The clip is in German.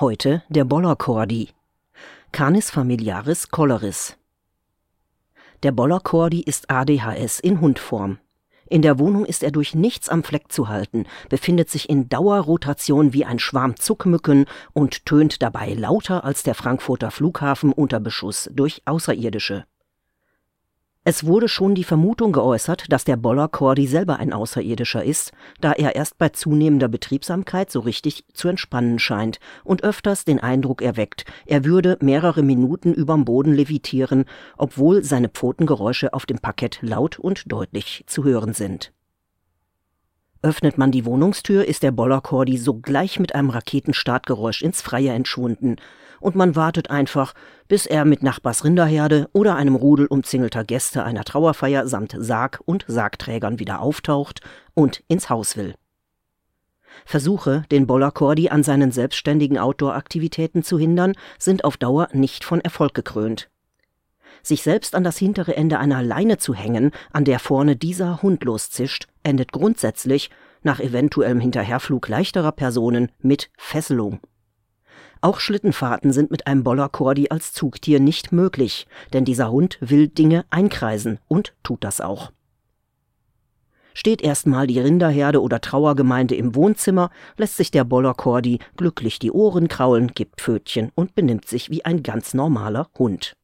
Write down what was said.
Heute der Boller Cordi. Canis familiaris coloris. Der Boller Cordi ist ADHS in Hundform. In der Wohnung ist er durch nichts am Fleck zu halten, befindet sich in Dauerrotation wie ein Schwarm Zuckmücken und tönt dabei lauter als der Frankfurter Flughafen unter Beschuss durch Außerirdische. Es wurde schon die Vermutung geäußert, dass der Boller Cordy selber ein Außerirdischer ist, da er erst bei zunehmender Betriebsamkeit so richtig zu entspannen scheint und öfters den Eindruck erweckt, er würde mehrere Minuten überm Boden levitieren, obwohl seine Pfotengeräusche auf dem Parkett laut und deutlich zu hören sind. Öffnet man die Wohnungstür, ist der Boller Cordy sogleich mit einem Raketenstartgeräusch ins Freie entschwunden, und man wartet einfach, bis er mit Nachbars Rinderherde oder einem Rudel umzingelter Gäste einer Trauerfeier samt Sarg und Sargträgern wieder auftaucht und ins Haus will. Versuche, den Boller Cordy an seinen selbstständigen Outdoor-Aktivitäten zu hindern, sind auf Dauer nicht von Erfolg gekrönt. Sich selbst an das hintere Ende einer Leine zu hängen, an der vorne dieser Hund loszischt, endet grundsätzlich, nach eventuellem Hinterherflug leichterer Personen, mit Fesselung. Auch Schlittenfahrten sind mit einem Boller Cordi als Zugtier nicht möglich, denn dieser Hund will Dinge einkreisen und tut das auch. Steht erstmal die Rinderherde oder Trauergemeinde im Wohnzimmer, lässt sich der Boller Cordi glücklich die Ohren kraulen, gibt Pfötchen und benimmt sich wie ein ganz normaler Hund.